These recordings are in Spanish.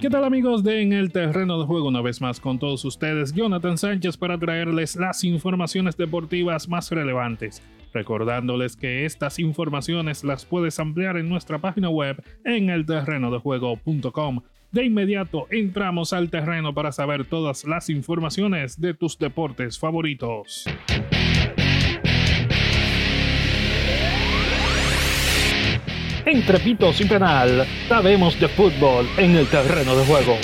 ¿Qué tal amigos de En el Terreno de Juego? Una vez más con todos ustedes, Jonathan Sánchez para traerles las informaciones deportivas más relevantes. Recordándoles que estas informaciones las puedes ampliar en nuestra página web en elterrenodejuego.com. De inmediato entramos al terreno para saber todas las informaciones de tus deportes favoritos. Entre pitos y penal, sabemos de fútbol en el terreno de juego.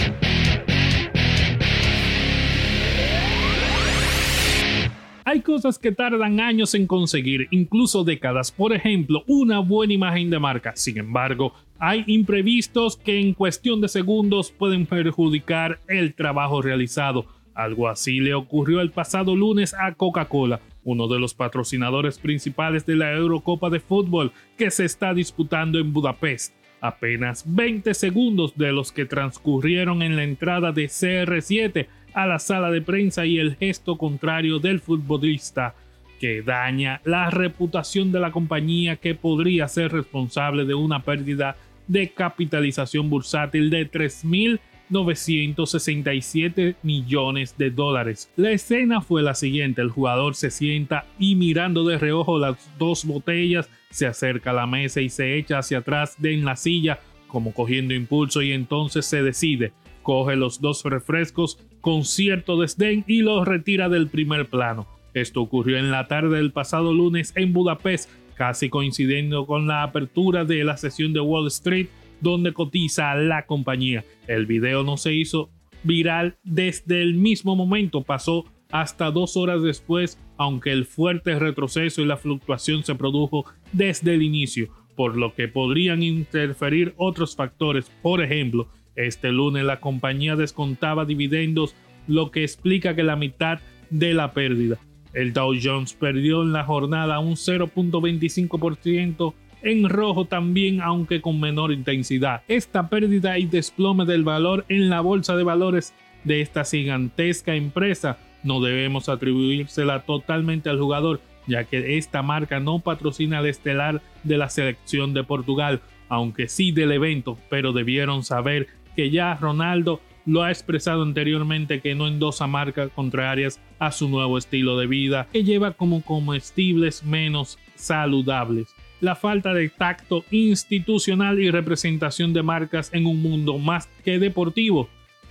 Hay cosas que tardan años en conseguir, incluso décadas. Por ejemplo, una buena imagen de marca. Sin embargo, hay imprevistos que en cuestión de segundos pueden perjudicar el trabajo realizado. Algo así le ocurrió el pasado lunes a Coca-Cola uno de los patrocinadores principales de la Eurocopa de Fútbol que se está disputando en Budapest. Apenas 20 segundos de los que transcurrieron en la entrada de CR7 a la sala de prensa y el gesto contrario del futbolista que daña la reputación de la compañía que podría ser responsable de una pérdida de capitalización bursátil de 3.000 967 millones de dólares. La escena fue la siguiente, el jugador se sienta y mirando de reojo las dos botellas, se acerca a la mesa y se echa hacia atrás de en la silla como cogiendo impulso y entonces se decide, coge los dos refrescos con cierto desdén y los retira del primer plano. Esto ocurrió en la tarde del pasado lunes en Budapest, casi coincidiendo con la apertura de la sesión de Wall Street donde cotiza la compañía. El video no se hizo viral desde el mismo momento, pasó hasta dos horas después, aunque el fuerte retroceso y la fluctuación se produjo desde el inicio, por lo que podrían interferir otros factores. Por ejemplo, este lunes la compañía descontaba dividendos, lo que explica que la mitad de la pérdida. El Dow Jones perdió en la jornada un 0.25% en rojo también, aunque con menor intensidad. Esta pérdida y desplome del valor en la bolsa de valores de esta gigantesca empresa no debemos atribuírsela totalmente al jugador, ya que esta marca no patrocina al estelar de la selección de Portugal, aunque sí del evento, pero debieron saber que ya Ronaldo lo ha expresado anteriormente que no endosa marcas contrarias a su nuevo estilo de vida, que lleva como comestibles menos saludables la falta de tacto institucional y representación de marcas en un mundo más que deportivo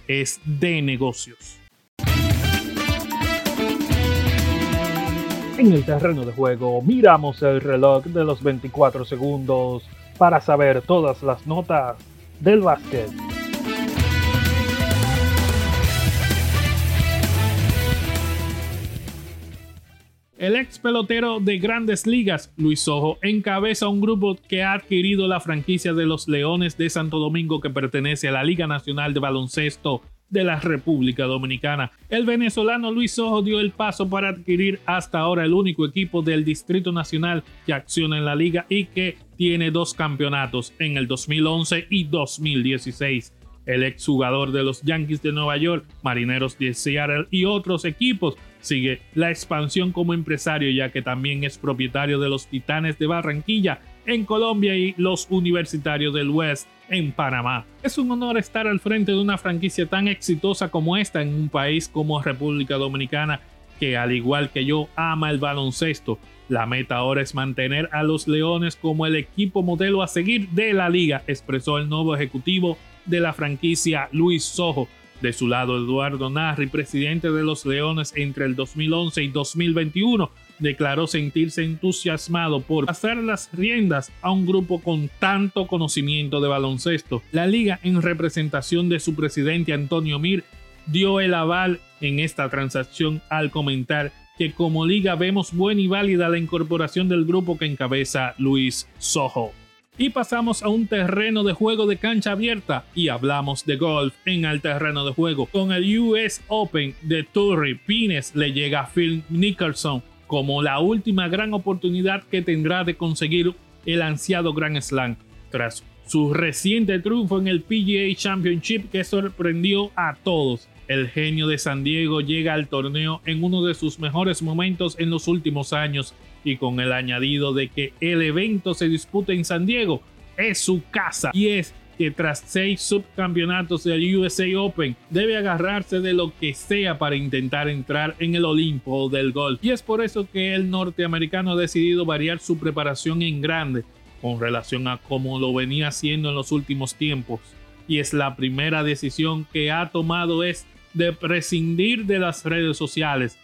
es de negocios. En el terreno de juego miramos el reloj de los 24 segundos para saber todas las notas del básquet. El ex pelotero de grandes ligas, Luis Ojo, encabeza un grupo que ha adquirido la franquicia de los Leones de Santo Domingo que pertenece a la Liga Nacional de Baloncesto de la República Dominicana. El venezolano Luis Ojo dio el paso para adquirir hasta ahora el único equipo del Distrito Nacional que acciona en la liga y que tiene dos campeonatos en el 2011 y 2016 el exjugador de los Yankees de Nueva York, Marineros de Seattle y otros equipos. Sigue la expansión como empresario ya que también es propietario de los Titanes de Barranquilla en Colombia y los Universitarios del West en Panamá. Es un honor estar al frente de una franquicia tan exitosa como esta en un país como República Dominicana que al igual que yo ama el baloncesto. La meta ahora es mantener a los Leones como el equipo modelo a seguir de la liga, expresó el nuevo ejecutivo de la franquicia Luis Sojo. De su lado, Eduardo Narri, presidente de los Leones entre el 2011 y 2021, declaró sentirse entusiasmado por pasar las riendas a un grupo con tanto conocimiento de baloncesto. La liga, en representación de su presidente Antonio Mir, dio el aval en esta transacción al comentar que como liga vemos buena y válida la incorporación del grupo que encabeza Luis Sojo. Y pasamos a un terreno de juego de cancha abierta y hablamos de golf en el terreno de juego. Con el US Open de Torrey Pines le llega a Phil Nicholson como la última gran oportunidad que tendrá de conseguir el ansiado Grand Slam tras su reciente triunfo en el PGA Championship que sorprendió a todos. El genio de San Diego llega al torneo en uno de sus mejores momentos en los últimos años y con el añadido de que el evento se disputa en San Diego, es su casa y es que tras seis subcampeonatos del USA Open debe agarrarse de lo que sea para intentar entrar en el Olimpo del golf. Y es por eso que el norteamericano ha decidido variar su preparación en grande con relación a cómo lo venía haciendo en los últimos tiempos. Y es la primera decisión que ha tomado es de prescindir de las redes sociales,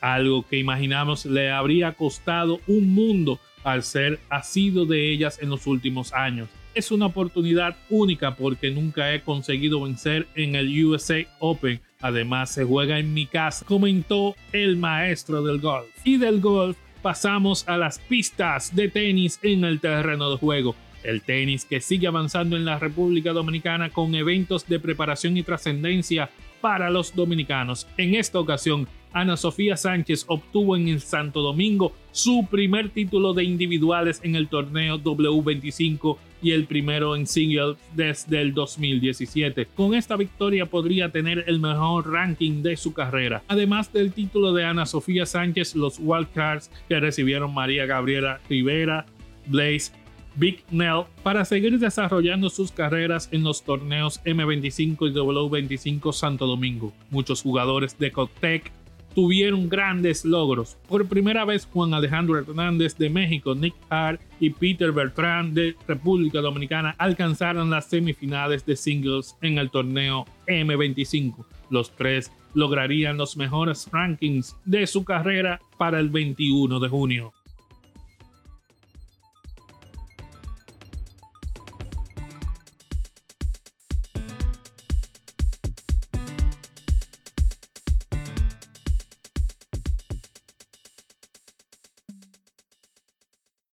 algo que imaginamos le habría costado un mundo al ser asido de ellas en los últimos años. Es una oportunidad única porque nunca he conseguido vencer en el USA Open. Además se juega en mi casa, comentó el maestro del golf. Y del golf pasamos a las pistas de tenis en el terreno de juego. El tenis que sigue avanzando en la República Dominicana con eventos de preparación y trascendencia para los dominicanos. En esta ocasión, Ana Sofía Sánchez obtuvo en el Santo Domingo su primer título de individuales en el torneo W25 y el primero en singles desde el 2017. Con esta victoria podría tener el mejor ranking de su carrera. Además del título de Ana Sofía Sánchez, los wildcards que recibieron María Gabriela Rivera, Blaze Big Nell para seguir desarrollando sus carreras en los torneos M25 y W25 Santo Domingo. Muchos jugadores de Cotec tuvieron grandes logros. Por primera vez Juan Alejandro Hernández de México, Nick Hart y Peter Bertrand de República Dominicana alcanzaron las semifinales de singles en el torneo M25. Los tres lograrían los mejores rankings de su carrera para el 21 de junio.